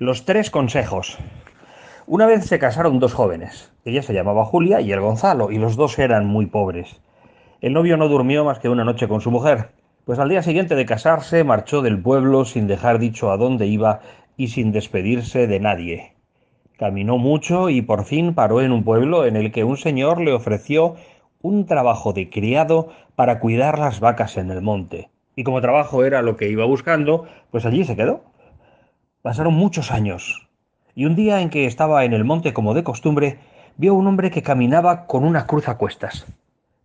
Los tres consejos. Una vez se casaron dos jóvenes. Ella se llamaba Julia y el Gonzalo, y los dos eran muy pobres. El novio no durmió más que una noche con su mujer, pues al día siguiente de casarse marchó del pueblo sin dejar dicho a dónde iba y sin despedirse de nadie. Caminó mucho y por fin paró en un pueblo en el que un señor le ofreció un trabajo de criado para cuidar las vacas en el monte. Y como trabajo era lo que iba buscando, pues allí se quedó. Pasaron muchos años, y un día en que estaba en el monte como de costumbre, vio un hombre que caminaba con una cruz a cuestas.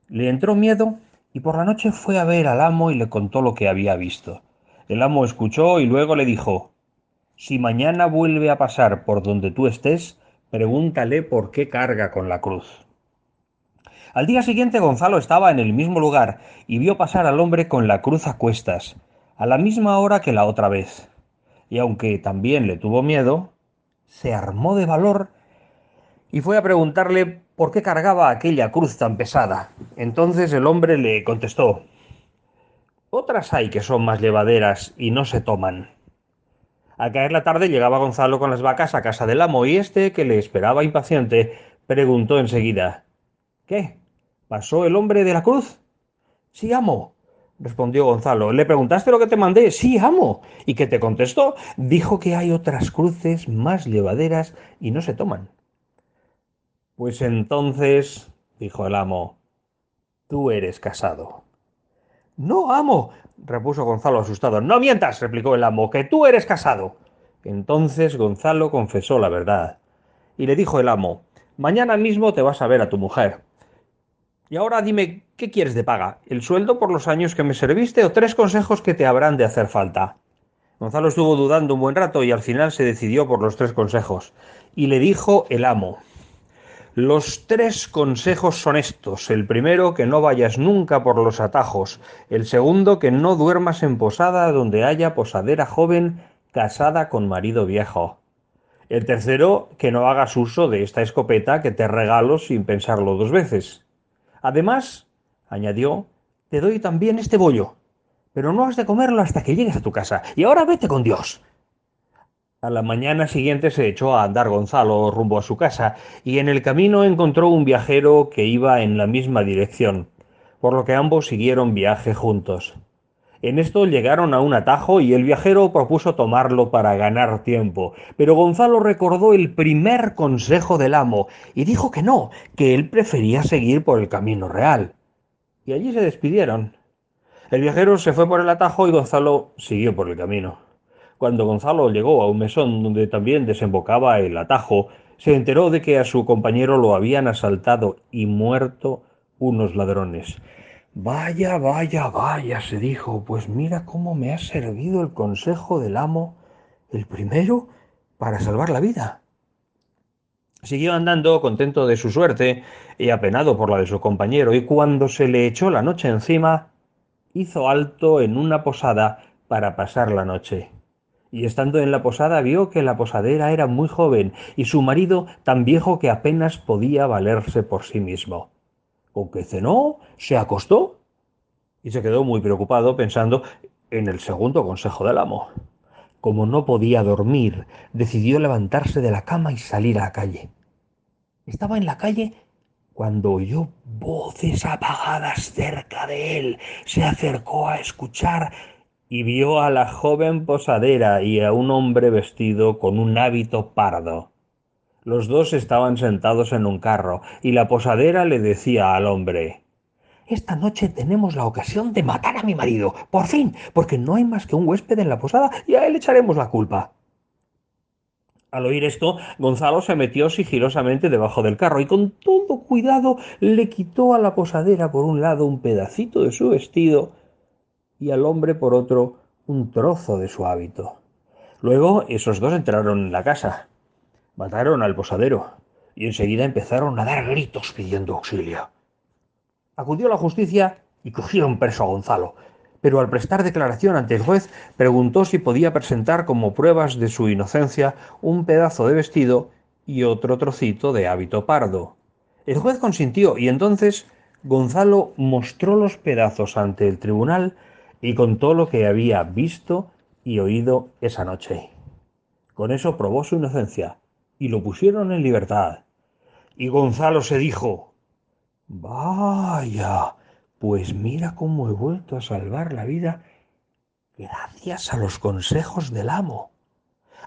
Le entró miedo y por la noche fue a ver al amo y le contó lo que había visto. El amo escuchó y luego le dijo Si mañana vuelve a pasar por donde tú estés, pregúntale por qué carga con la cruz. Al día siguiente Gonzalo estaba en el mismo lugar y vio pasar al hombre con la cruz a cuestas, a la misma hora que la otra vez y aunque también le tuvo miedo, se armó de valor y fue a preguntarle por qué cargaba aquella cruz tan pesada. Entonces el hombre le contestó Otras hay que son más llevaderas y no se toman. Al caer la tarde llegaba Gonzalo con las vacas a casa del amo y éste, que le esperaba impaciente, preguntó enseguida ¿Qué? ¿Pasó el hombre de la cruz? Sí, amo, respondió Gonzalo. ¿Le preguntaste lo que te mandé? Sí, amo. ¿Y qué te contestó? Dijo que hay otras cruces más llevaderas y no se toman. Pues entonces, dijo el amo, tú eres casado. No, amo, repuso Gonzalo asustado. No mientas, replicó el amo, que tú eres casado. Entonces Gonzalo confesó la verdad. Y le dijo el amo, mañana mismo te vas a ver a tu mujer. Y ahora dime, ¿qué quieres de paga? ¿El sueldo por los años que me serviste o tres consejos que te habrán de hacer falta? Gonzalo estuvo dudando un buen rato y al final se decidió por los tres consejos. Y le dijo el amo, los tres consejos son estos. El primero, que no vayas nunca por los atajos. El segundo, que no duermas en posada donde haya posadera joven casada con marido viejo. El tercero, que no hagas uso de esta escopeta que te regalo sin pensarlo dos veces. Además, añadió, te doy también este bollo, pero no has de comerlo hasta que llegues a tu casa. Y ahora vete con Dios. A la mañana siguiente se echó a andar Gonzalo rumbo a su casa, y en el camino encontró un viajero que iba en la misma dirección, por lo que ambos siguieron viaje juntos. En esto llegaron a un atajo y el viajero propuso tomarlo para ganar tiempo, pero Gonzalo recordó el primer consejo del amo y dijo que no, que él prefería seguir por el camino real. Y allí se despidieron. El viajero se fue por el atajo y Gonzalo siguió por el camino. Cuando Gonzalo llegó a un mesón donde también desembocaba el atajo, se enteró de que a su compañero lo habían asaltado y muerto unos ladrones. Vaya, vaya, vaya, se dijo, pues mira cómo me ha servido el consejo del amo, el primero, para salvar la vida. Siguió andando contento de su suerte y apenado por la de su compañero, y cuando se le echó la noche encima, hizo alto en una posada para pasar la noche. Y estando en la posada vio que la posadera era muy joven y su marido tan viejo que apenas podía valerse por sí mismo con que cenó, se acostó y se quedó muy preocupado pensando en el segundo consejo del amo. Como no podía dormir, decidió levantarse de la cama y salir a la calle. Estaba en la calle cuando oyó voces apagadas cerca de él. Se acercó a escuchar y vio a la joven posadera y a un hombre vestido con un hábito pardo. Los dos estaban sentados en un carro, y la posadera le decía al hombre Esta noche tenemos la ocasión de matar a mi marido, por fin, porque no hay más que un huésped en la posada y a él echaremos la culpa. Al oír esto, Gonzalo se metió sigilosamente debajo del carro y con todo cuidado le quitó a la posadera por un lado un pedacito de su vestido y al hombre por otro un trozo de su hábito. Luego esos dos entraron en la casa. Mataron al posadero y enseguida empezaron a dar gritos pidiendo auxilio. Acudió la justicia y cogieron preso a Gonzalo, pero al prestar declaración ante el juez preguntó si podía presentar como pruebas de su inocencia un pedazo de vestido y otro trocito de hábito pardo. El juez consintió y entonces Gonzalo mostró los pedazos ante el tribunal y contó lo que había visto y oído esa noche. Con eso probó su inocencia y lo pusieron en libertad. Y Gonzalo se dijo, Vaya, pues mira cómo he vuelto a salvar la vida gracias a los consejos del amo.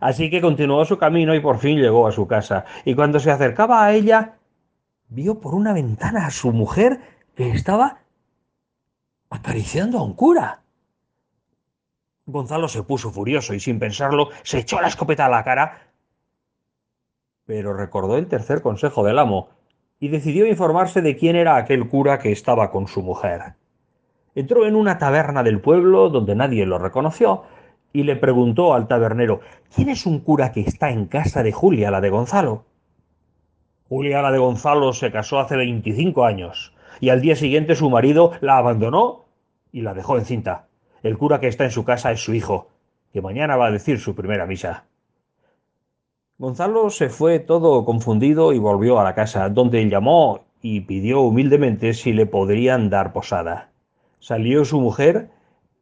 Así que continuó su camino y por fin llegó a su casa. Y cuando se acercaba a ella, vio por una ventana a su mujer que estaba acariciando a un cura. Gonzalo se puso furioso y sin pensarlo se echó la escopeta a la cara, pero recordó el tercer consejo del amo y decidió informarse de quién era aquel cura que estaba con su mujer. Entró en una taberna del pueblo donde nadie lo reconoció y le preguntó al tabernero ¿Quién es un cura que está en casa de Julia, la de Gonzalo? Julia, la de Gonzalo, se casó hace veinticinco años y al día siguiente su marido la abandonó y la dejó encinta. El cura que está en su casa es su hijo, que mañana va a decir su primera misa. Gonzalo se fue todo confundido y volvió a la casa, donde llamó y pidió humildemente si le podrían dar posada. Salió su mujer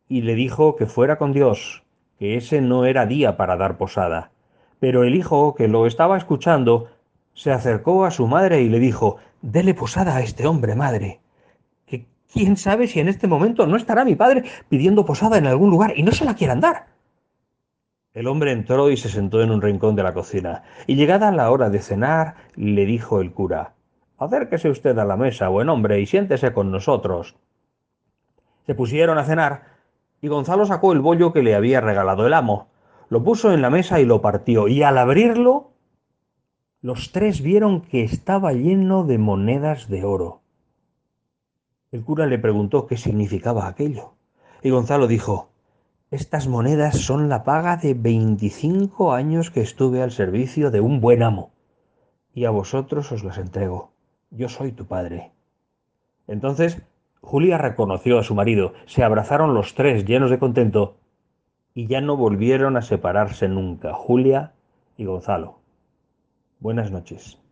y le dijo que fuera con Dios, que ese no era día para dar posada. Pero el hijo, que lo estaba escuchando, se acercó a su madre y le dijo Dele posada a este hombre, madre. Que quién sabe si en este momento no estará mi padre pidiendo posada en algún lugar y no se la quieran dar. El hombre entró y se sentó en un rincón de la cocina, y llegada la hora de cenar, le dijo el cura Acérquese usted a la mesa, buen hombre, y siéntese con nosotros. Se pusieron a cenar, y Gonzalo sacó el bollo que le había regalado el amo, lo puso en la mesa y lo partió, y al abrirlo, los tres vieron que estaba lleno de monedas de oro. El cura le preguntó qué significaba aquello, y Gonzalo dijo estas monedas son la paga de veinticinco años que estuve al servicio de un buen amo, y a vosotros os las entrego. Yo soy tu padre. Entonces Julia reconoció a su marido, se abrazaron los tres llenos de contento, y ya no volvieron a separarse nunca, Julia y Gonzalo. Buenas noches.